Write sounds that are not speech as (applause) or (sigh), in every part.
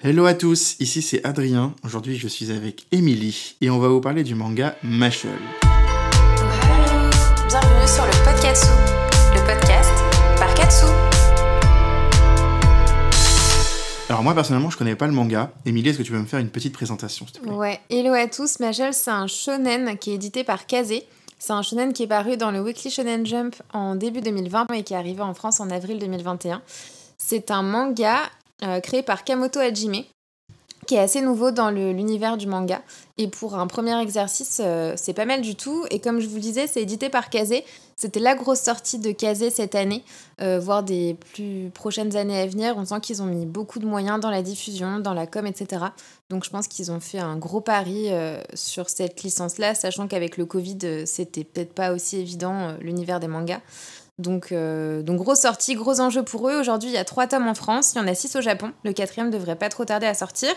Hello à tous, ici c'est Adrien. Aujourd'hui je suis avec Émilie et on va vous parler du manga Mashal. Bienvenue sur le Podcatsu, le podcast par Katsu. Alors moi personnellement je connais pas le manga. Émilie, est-ce que tu peux me faire une petite présentation s'il te plaît? Ouais, hello à tous, Mashal c'est un shonen qui est édité par Kazé. C'est un shonen qui est paru dans le Weekly Shonen Jump en début 2020 et qui est arrivé en France en avril 2021. C'est un manga créé par Kamoto Hajime, qui est assez nouveau dans l'univers du manga. Et pour un premier exercice, euh, c'est pas mal du tout. Et comme je vous disais, c'est édité par Kazé. C'était la grosse sortie de Kazé cette année, euh, voire des plus prochaines années à venir. On sent qu'ils ont mis beaucoup de moyens dans la diffusion, dans la com, etc. Donc je pense qu'ils ont fait un gros pari euh, sur cette licence-là, sachant qu'avec le Covid, euh, c'était peut-être pas aussi évident euh, l'univers des mangas. Donc, euh, donc grosse sortie, gros enjeu pour eux. Aujourd'hui, il y a trois tomes en France, il y en a six au Japon. Le quatrième devrait pas trop tarder à sortir.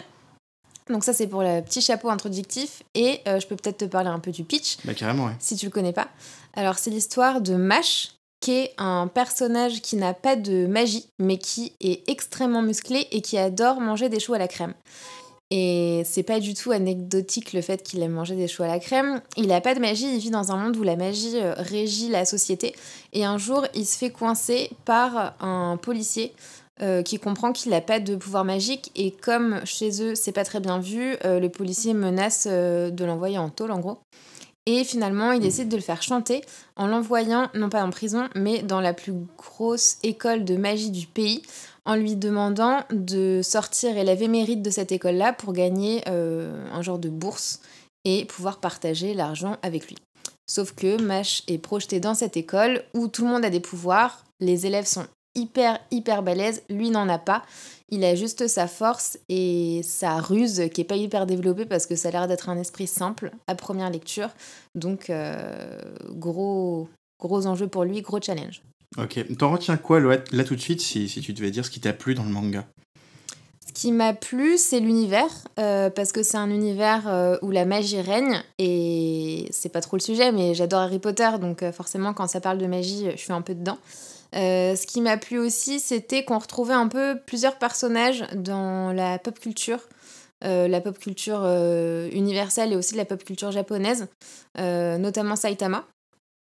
Donc ça, c'est pour le petit chapeau introductif. Et euh, je peux peut-être te parler un peu du pitch Bah carrément ouais. si tu le connais pas. Alors, c'est l'histoire de Mash, qui est un personnage qui n'a pas de magie, mais qui est extrêmement musclé et qui adore manger des choux à la crème. Et c'est pas du tout anecdotique le fait qu'il aime manger des choux à la crème. Il n'a pas de magie, il vit dans un monde où la magie euh, régit la société. Et un jour, il se fait coincer par un policier euh, qui comprend qu'il n'a pas de pouvoir magique. Et comme chez eux, c'est pas très bien vu, euh, le policier menace de l'envoyer en tôle, en gros. Et finalement, il décide de le faire chanter en l'envoyant, non pas en prison, mais dans la plus grosse école de magie du pays, en lui demandant de sortir élève émérite de cette école-là pour gagner euh, un genre de bourse et pouvoir partager l'argent avec lui. Sauf que Mash est projeté dans cette école où tout le monde a des pouvoirs, les élèves sont hyper hyper balèzes, lui n'en a pas. Il a juste sa force et sa ruse qui est pas hyper développée parce que ça a l'air d'être un esprit simple à première lecture. Donc euh, gros gros enjeu pour lui, gros challenge. Ok. T'en retiens quoi là, là tout de suite si, si tu devais dire ce qui t'a plu dans le manga? Ce qui m'a plu, c'est l'univers, euh, parce que c'est un univers euh, où la magie règne, et c'est pas trop le sujet, mais j'adore Harry Potter, donc euh, forcément, quand ça parle de magie, je suis un peu dedans. Ce qui m'a plu aussi, c'était qu'on retrouvait un peu plusieurs personnages dans la pop culture, la pop culture universelle et aussi la pop culture japonaise, notamment Saitama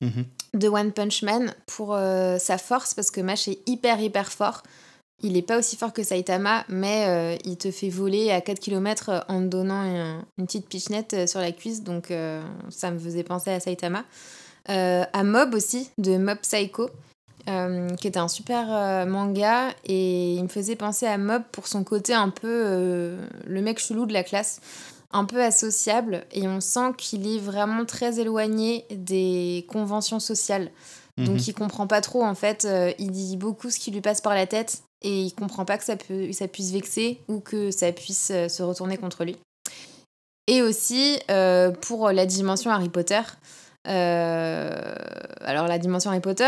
Mhm. de One Punch Man pour euh, sa force parce que Mash est hyper hyper fort. Il est pas aussi fort que Saitama, mais euh, il te fait voler à 4 km en te donnant un- une petite pichenette euh, sur la cuisse, donc euh, ça me faisait penser à Saitama. Euh, à Mob aussi, de Mob Psycho, euh, qui était un super euh, manga, et il me faisait penser à Mob pour son côté un peu euh, le mec chelou de la classe un peu associable et on sent qu'il est vraiment très éloigné des conventions sociales. Donc Mhm. il comprend pas trop en fait, euh, il dit beaucoup ce qui lui passe par la tête et il comprend pas que ça, peut, ça puisse vexer ou que ça puisse euh, se retourner contre lui. Et aussi euh, pour la dimension Harry Potter. alors la dimension Harry Potter,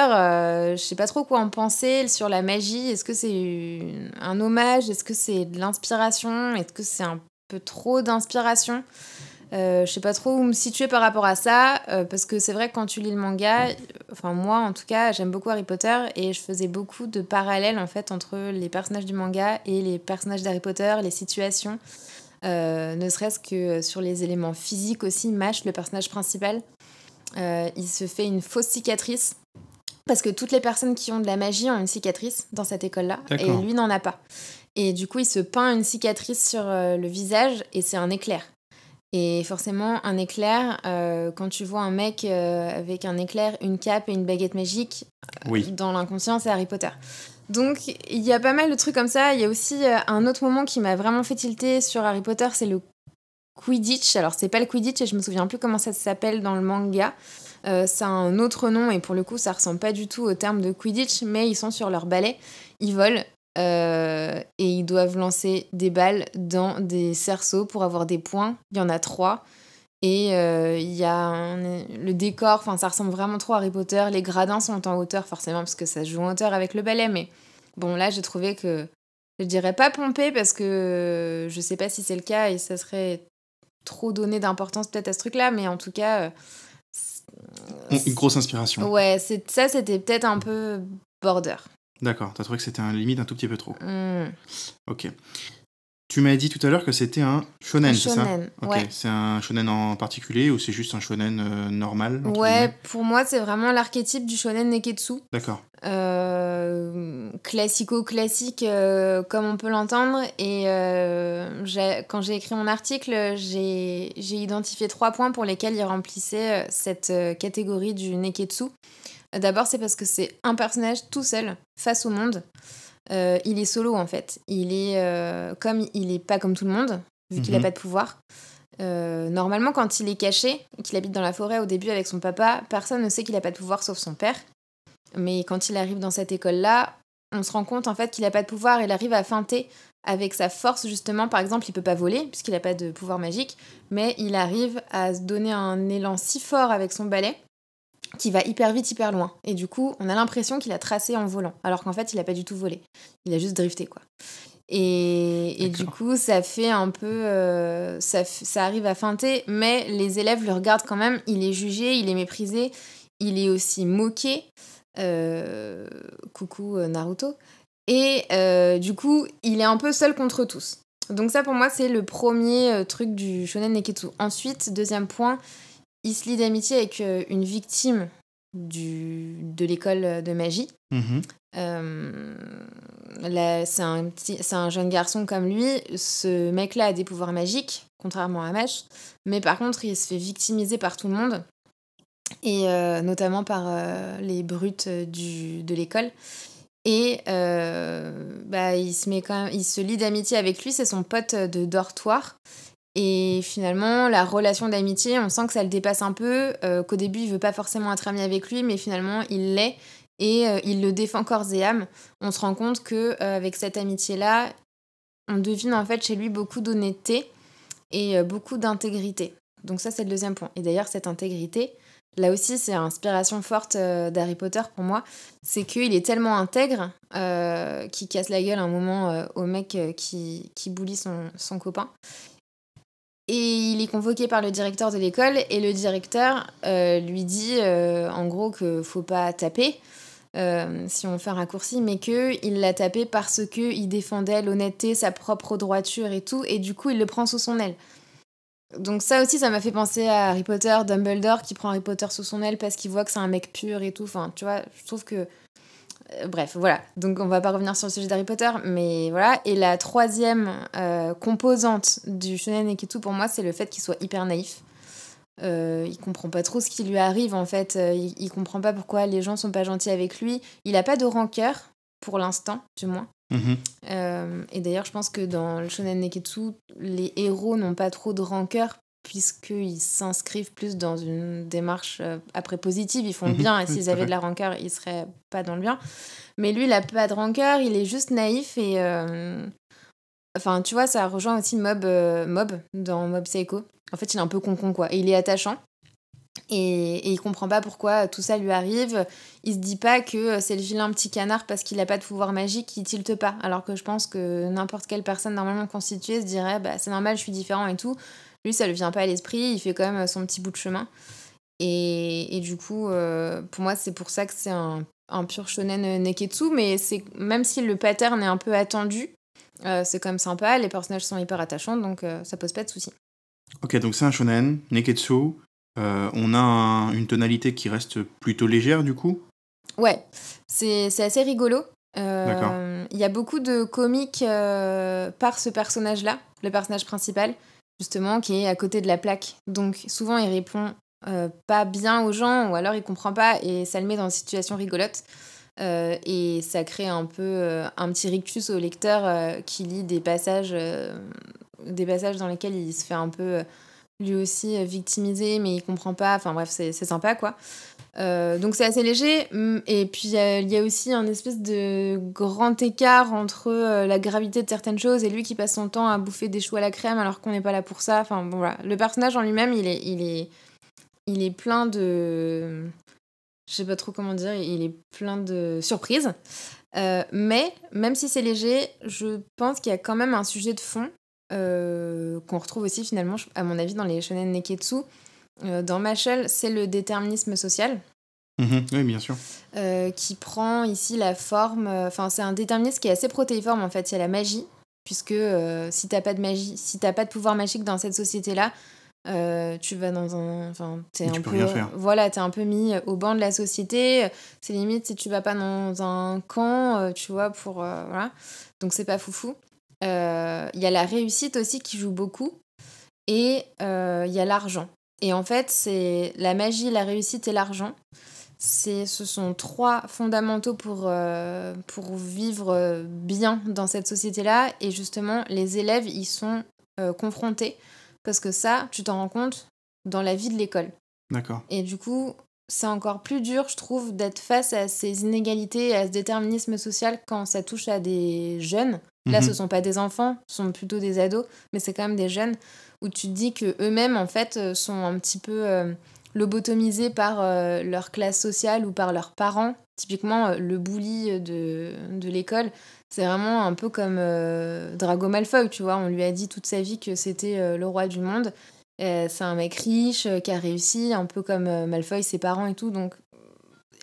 je sais pas trop quoi en penser sur la magie. Est-ce que c'est un hommage? Est-ce que c'est de l'inspiration? Est-ce que c'est un trop d'inspiration euh, je sais pas trop où me situer par rapport à ça, euh, parce que c'est vrai que quand tu lis le manga, enfin moi en tout cas, j'aime beaucoup Harry Potter et je faisais beaucoup de parallèles en fait entre les personnages du manga et les personnages d'Harry Potter, les situations, euh, ne serait-ce que sur les éléments physiques aussi. Mash, le personnage principal, euh, il se fait une fausse cicatrice. Parce que toutes les personnes qui ont de la magie ont une cicatrice dans cette école-là, et lui n'en a pas. Et du coup, il se peint une cicatrice sur euh, le visage et c'est un éclair. Et forcément, un éclair, euh, quand tu vois un mec euh, avec un éclair, une cape et une baguette magique, Oui. dans l'inconscient, c'est Harry Potter. Donc, il y a pas mal de trucs comme ça. Il y a aussi un autre moment qui m'a vraiment fait tilter sur Harry Potter, c'est le Quidditch. Alors, c'est pas le Quidditch et je me souviens plus comment ça s'appelle dans le manga. Euh, ça a un autre nom et pour le coup, ça ressemble pas du tout au terme de Quidditch, mais ils sont sur leur balai, ils volent euh, et ils doivent lancer des balles dans des cerceaux pour avoir des points. Il y en a trois. Et euh, il y a le décor, ça ressemble vraiment trop à Harry Potter. Les gradins sont en hauteur forcément parce que ça se joue en hauteur avec le balai. Mais bon là j'ai trouvé que je dirais pas pompé parce que je sais pas si c'est le cas et ça serait trop donné d'importance peut-être à ce truc-là. Mais en tout cas, euh, Une grosse inspiration. ouais, c'est ça c'était peut-être un peu border. D'accord. T'as trouvé que c'était un limite un tout petit peu trop. Hmm. Ok. Tu m'as dit tout à l'heure que c'était un shonen, c'est ça shonen, Ok, ouais. c'est un shonen en particulier ou c'est juste un shonen euh, normal Ouais, pour moi, c'est vraiment l'archétype du shonen neketsu. D'accord. Euh, classico-classique, euh, comme on peut l'entendre. Et quand j'ai écrit mon article, j'ai identifié trois points pour lesquels il remplissait cette catégorie du neketsu. D'abord, c'est parce que c'est un personnage tout seul face au monde. Euh, il est solo en fait. Il est euh, comme il est pas comme tout le monde, vu qu'il n'a Mhm. pas de pouvoir. Euh, normalement, quand il est caché, qu'il habite dans la forêt au début avec son papa, personne ne sait qu'il n'a pas de pouvoir sauf son père. Mais quand il arrive dans cette école-là, on se rend compte en fait qu'il n'a pas de pouvoir. Il arrive à feinter avec sa force justement. Par exemple, il peut pas voler puisqu'il n'a pas de pouvoir magique, mais il arrive à se donner un élan si fort avec son balai qui va hyper vite, hyper loin. Et du coup, on a l'impression qu'il a tracé en volant, alors qu'en fait, il a pas du tout volé. Il a juste drifté, quoi. Et, et du coup, ça fait un peu... euh, ça, ça arrive à feinter, mais les élèves le regardent quand même. Il est jugé, il est méprisé, il est aussi moqué. Euh, coucou euh, Naruto. Et euh, du coup, il est un peu seul contre tous. Donc ça, pour moi, c'est le premier truc du shonen neketsu. Ensuite, deuxième point, il se lie d'amitié avec euh, une victime du, de l'école de magie. Mhm. Euh, c'est un, petit- c'est un jeune garçon comme lui. Ce mec-là a des pouvoirs magiques, contrairement à Mash. Mais par contre, il se fait victimiser par tout le monde. Et euh, notamment par euh, les brutes du, de l'école. Et bah, il, se met quand même, il se lie d'amitié avec lui, c'est son pote de dortoir. Et finalement, la relation d'amitié, on sent que ça le dépasse un peu, euh, qu'au début, il veut pas forcément être ami avec lui, mais finalement, il l'est et euh, il le défend corps et âme. On se rend compte que euh, avec cette amitié-là, on devine en fait chez lui beaucoup d'honnêteté et beaucoup d'intégrité. Donc ça, c'est le deuxième point. Et d'ailleurs, cette intégrité, là aussi, c'est inspiration forte d'Harry Potter pour moi. C'est qu'il est tellement intègre qu'il casse la gueule un moment au mec qui, qui son, son copain. Et il est convoqué par le directeur de l'école et le directeur euh, lui dit euh, en gros que faut pas taper euh, si on fait un raccourci, mais que il l'a tapé parce que il défendait l'honnêteté, sa propre droiture et tout, et du coup il le prend sous son aile. Donc ça aussi, ça m'a fait penser à Harry Potter, Dumbledore qui prend Harry Potter sous son aile parce qu'il voit que c'est un mec pur et tout. Enfin, tu vois, je trouve que euh, bref, voilà. Donc on va pas revenir sur le sujet d'Harry Potter, mais voilà. Et la troisième euh, composante du shonen Neketsu pour moi, c'est le fait qu'il soit hyper naïf. Euh, il comprend pas trop ce qui lui arrive en fait. Il, il comprend pas pourquoi les gens sont pas gentils avec lui. Il a pas de rancœur pour l'instant, du moins. Mhm. Euh, et d'ailleurs, je pense que dans le shonen Neketsu, les héros n'ont pas trop de rancœur puisqu'ils s'inscrivent plus dans une démarche euh, après positive, ils font le Mhm, bien, et s'ils avaient de la rancœur, ils seraient pas dans le bien. Mais lui, il a pas de rancœur, il est juste naïf et... euh, Enfin, tu vois, ça rejoint aussi Mob, euh, Mob dans Mob Psycho. En fait, il est un peu con-con, quoi. Et il est attachant. Et, et il comprend pas pourquoi tout ça lui arrive. Il se dit pas que c'est le vilain petit canard parce qu'il a pas de pouvoir magique qui tilte pas. Alors que je pense que n'importe quelle personne normalement constituée se dirait bah c'est normal, je suis différent et tout. Lui, ça lui vient pas à l'esprit. Il fait quand même son petit bout de chemin. Et, et du coup, euh, pour moi, c'est pour ça que c'est un, un pur shonen neketsu. Mais c'est même si le pattern est un peu attendu, euh, c'est quand même sympa. Les personnages sont hyper attachants, donc euh, ça pose pas de soucis. Ok, donc c'est un shonen, Neketsu. Euh, on a un- une tonalité qui reste plutôt légère du coup? Ouais, c'est assez rigolo. Il y a beaucoup de comiques par ce personnage-là, le personnage principal, justement, qui est à côté de la plaque. Donc souvent, il répond euh, pas bien aux gens, ou alors il comprend pas, et ça le met dans une situation rigolote. Euh, et ça crée un peu euh, un petit rictus au lecteur qui lit des passages, des passages dans lesquels il se fait un peu lui aussi euh, victimiser, mais il comprend pas. Enfin bref, c'est sympa quoi. Euh, donc c'est assez léger. Mm, Et puis il y a aussi un espèce de grand écart entre euh, la gravité de certaines choses et lui qui passe son temps à bouffer des choux à la crème alors qu'on n'est pas là pour ça. Enfin bon voilà. Le personnage en lui-même, il est, il est, il est plein de, je sais pas trop comment dire, il est plein de surprises. Mais même si c'est léger, je pense qu'il y a quand même un sujet de fond euh, qu'on retrouve aussi finalement, à mon avis, dans les shonen neketsu. Euh, dans Machel, c'est le déterminisme social Mhm, Oui, bien sûr. euh, qui prend ici la forme. Enfin, c'est un déterminisme qui est assez protéiforme en fait. Il y a la magie, puisque euh, si t'as pas de magie, si t'as pas de pouvoir magique dans cette société-là, euh, tu vas dans un. Enfin, t'es un peu. rien faire. Voilà, t'es un peu mis au banc de la société. C'est limite si tu vas pas dans un camp, euh, tu vois, pour. euh, voilà. Donc c'est pas foufou. Euh, Il y a la réussite aussi qui joue beaucoup. Et euh, il y a l'argent. Et en fait, c'est la magie, la réussite et l'argent. C'est, ce sont trois fondamentaux pour, euh, pour vivre euh, bien dans cette société-là. Et justement, les élèves y sont euh, confrontés. Parce que ça, tu t'en rends compte dans la vie de l'école. D'accord. Et du coup, c'est encore plus dur, je trouve, d'être face à ces inégalités, à ce déterminisme social quand ça touche à des jeunes. Là, Mhm. ce sont pas des enfants, ce sont plutôt des ados, mais c'est quand même des jeunes où tu te dis que eux-mêmes, en fait, euh, sont un petit peu euh, lobotomisés par euh, leur classe sociale ou par leurs parents. Typiquement, euh, le bully de, de l'école, c'est vraiment un peu comme Drago Malfoy, tu vois. On lui a dit toute sa vie que c'était le roi du monde. C'est un mec riche qui a réussi, un peu comme Malfoy, ses parents et tout. Donc,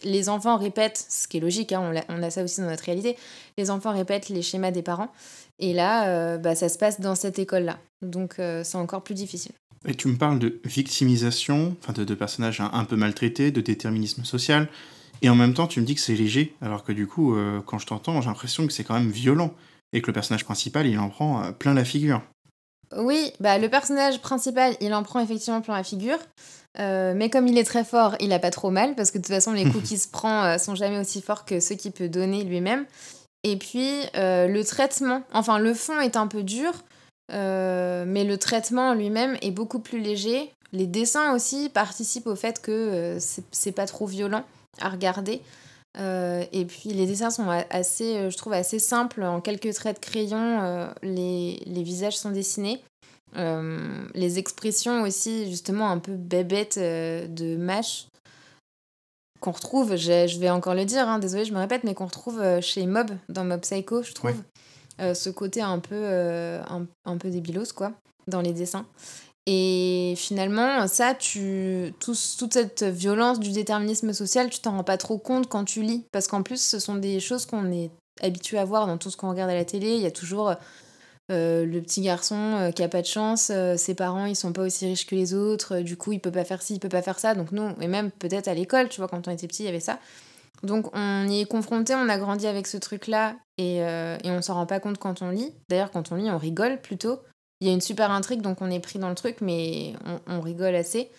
les enfants répètent, ce qui est logique, hein, on, a ça aussi dans notre réalité, les enfants répètent les schémas des parents. Et là, euh, bah, ça se passe dans cette école-là. Donc, euh, c'est encore plus difficile. Et tu me parles de victimisation, enfin de, de personnages un, un peu maltraités, de déterminisme social, et en même temps tu me dis que c'est léger, alors que du coup, euh, quand je t'entends, j'ai l'impression que c'est quand même violent, et que le personnage principal, il en prend plein la figure. Oui, bah, le personnage principal, il en prend effectivement plein la figure. Euh, mais comme il est très fort, il a pas trop mal, parce que de toute façon, les (laughs) coups qu'il se prend euh, sont jamais aussi forts que ceux qu'il peut donner lui-même. Et puis, euh, le traitement, enfin, le fond est un peu dur, mais le traitement lui-même est beaucoup plus léger. Les dessins aussi participent au fait que c'est- pas trop violent à regarder. Et puis les dessins sont assez, je trouve, assez simples. En quelques traits de crayon, les, les visages sont dessinés. Euh, les expressions aussi, justement, un peu bébêtes euh, de Mash, qu'on retrouve, je, je vais encore le dire, hein, désolé, je me répète, mais qu'on retrouve euh, chez Mob, dans Mob Psycho, je trouve. Ouais. Euh, ce côté un peu, un, un peu débilos, quoi, dans les dessins. Et finalement, ça, tu, tout- toute cette violence du déterminisme social, tu t'en rends pas trop compte quand tu lis. Parce qu'en plus, ce sont des choses qu'on est habitué à voir dans tout ce qu'on regarde à la télé. Il y a toujours euh, le petit garçon euh, qui a pas de chance, euh, ses parents ils sont pas aussi riches que les autres, du coup il peut pas faire ci, il peut pas faire ça. Donc nous, et même peut-être à l'école, tu vois, quand on était petit, il y avait ça. Donc on y est confronté, on a grandi avec ce truc-là et, et on s'en rend pas compte quand on lit. D'ailleurs, quand on lit, on rigole plutôt. Il y a une super intrigue, donc on est pris dans le truc, mais on, on rigole assez.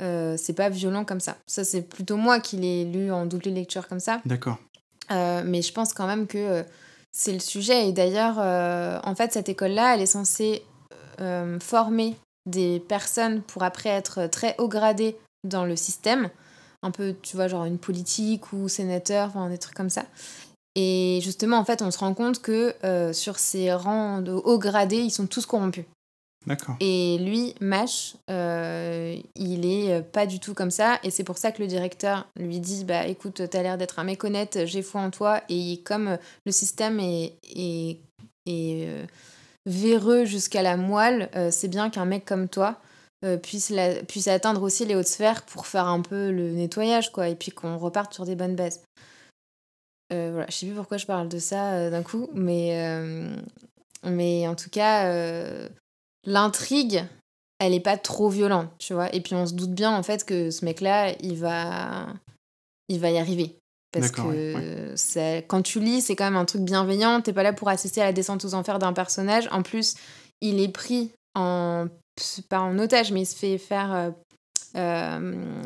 C'est pas violent comme ça. Ça, c'est plutôt moi qui l'ai lu en double lecture comme ça. D'accord. Mais je pense quand même que c'est le sujet. Et d'ailleurs, euh, en fait, cette école-là, elle est censée euh, former des personnes pour après être très haut gradées dans le système. Un peu, tu vois, genre une politique ou sénateur, enfin des trucs comme ça. Et justement, en fait, on se rend compte que euh, sur ces rangs de haut gradés, ils sont tous corrompus. D'accord. Et lui, Mash, euh, il est euh, pas du tout comme ça. Et c'est pour ça que le directeur lui dit Bah écoute, t'as l'air d'être un mec honnête, j'ai foi en toi. Et comme euh, le système est, est, véreux jusqu'à la moelle, c'est bien qu'un mec comme toi puisse, atteindre aussi les hautes sphères pour faire un peu le nettoyage, quoi. Et puis qu'on reparte sur des bonnes bases. Voilà, je sais plus pourquoi je parle de ça d'un coup, mais, en tout cas. L'intrigue, elle est pas trop violente, tu vois. Et puis on se doute bien en fait que ce mec-là, il va, il va y arriver. Parce que quand tu lis, c'est quand même un truc bienveillant. T'es pas là pour assister à la descente aux enfers d'un personnage. En plus, il est pris en pas en otage, mais il se fait faire. Euh,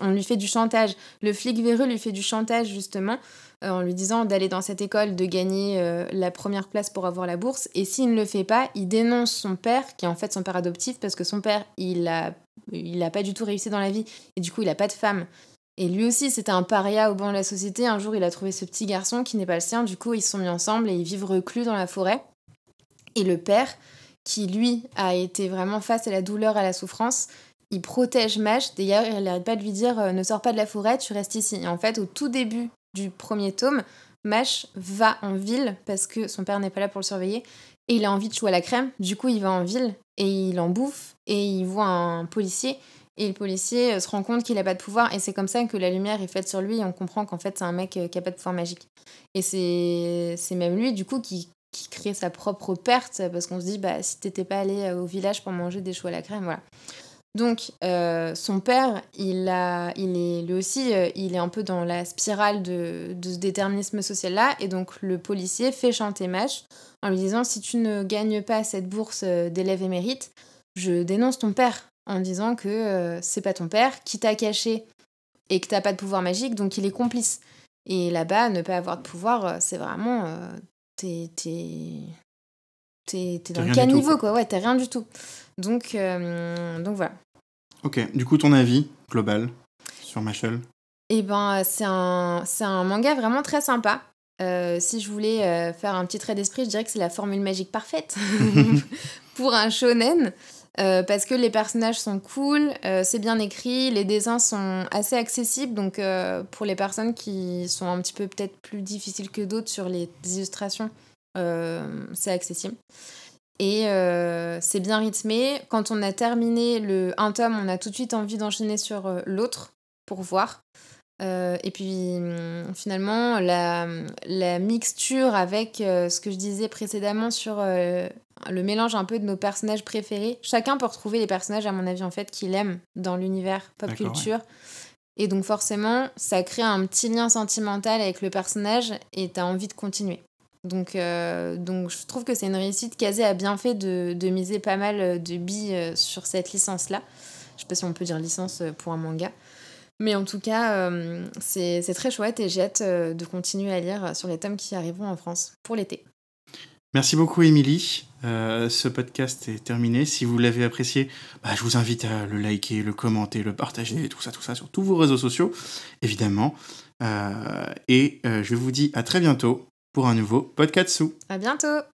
on lui fait du chantage. Le flic véreux lui fait du chantage justement euh, en lui disant d'aller dans cette école, de gagner euh, la première place pour avoir la bourse. Et s'il ne le fait pas, il dénonce son père, qui est en fait son père adoptif, parce que son père, il a, il a pas du tout réussi dans la vie, et du coup, il a pas de femme. Et lui aussi, c'était un paria au banc de la société. Un jour, il a trouvé ce petit garçon qui n'est pas le sien. Du coup, ils se sont mis ensemble et ils vivent reclus dans la forêt. Et le père, qui lui a été vraiment face à la douleur, à la souffrance, il protège Mash. D'ailleurs, il n'arrête pas de lui dire euh, ne sors pas de la forêt, tu restes ici. Et en fait, au tout début du premier tome, Mash va en ville parce que son père n'est pas là pour le surveiller et il a envie de jouer à la crème. Du coup, il va en ville et il en bouffe et il voit un policier et le policier euh, se rend compte qu'il a pas de pouvoir et c'est comme ça que la lumière est faite sur lui et on comprend qu'en fait c'est un mec euh, qui a pas de pouvoir magique. Et c'est c'est même lui du coup qui, qui crée sa propre perte parce qu'on se dit bah si t'étais pas allé au village pour manger des choux à la crème, voilà. Donc son père, il a, il est lui aussi, il est un peu dans la spirale de, de ce déterminisme social là, et donc le policier fait chanter Mash en lui disant si tu ne gagnes pas cette bourse d'élève émérite, je dénonce ton père en disant que c'est pas ton père qui t'a caché et que t'as pas de pouvoir magique, donc il est complice. Et là-bas, ne pas avoir de pouvoir, c'est vraiment. t'es. T'es dans le caniveau, quoi. Ouais, t'es rien du tout. Donc, donc voilà. Ok, du coup, ton avis global sur Machel? Eh ben, c'est un, un manga vraiment très sympa. si je voulais faire un petit trait d'esprit, je dirais que c'est la formule magique parfaite (laughs) pour un shonen. Euh, parce que les personnages sont cool, euh, c'est bien écrit, les dessins sont assez accessibles, donc euh, pour les personnes qui sont un petit peu peut-être plus difficiles que d'autres sur les illustrations, c'est accessible. Et c'est bien rythmé. Quand on a terminé le un tome, on a tout de suite envie d'enchaîner sur l'autre pour voir. et puis finalement, la, la, mixture avec ce que je disais précédemment sur le mélange un peu de nos personnages préférés. Chacun peut retrouver les personnages, à mon avis, en fait, qu'il aime dans l'univers pop culture. Et donc, forcément, ça crée un petit lien sentimental avec le personnage et t'as envie de continuer. Donc, euh, donc, je trouve que c'est une réussite. Kazé a bien fait de, de, miser pas mal de billes euh, sur cette licence-là. Je sais pas si on peut dire licence euh, pour un manga. Mais en tout cas, c'est très chouette et j'ai hâte de continuer à lire sur les tomes qui arriveront en France pour l'été. Merci beaucoup, Émilie. Euh, ce podcast est terminé. Si vous l'avez apprécié, bah, je vous invite à le liker, le commenter, le partager, tout ça, tout ça sur tous vos réseaux sociaux, évidemment. Euh, et euh, je vous dis à très bientôt pour un nouveau podcast sous. À bientôt.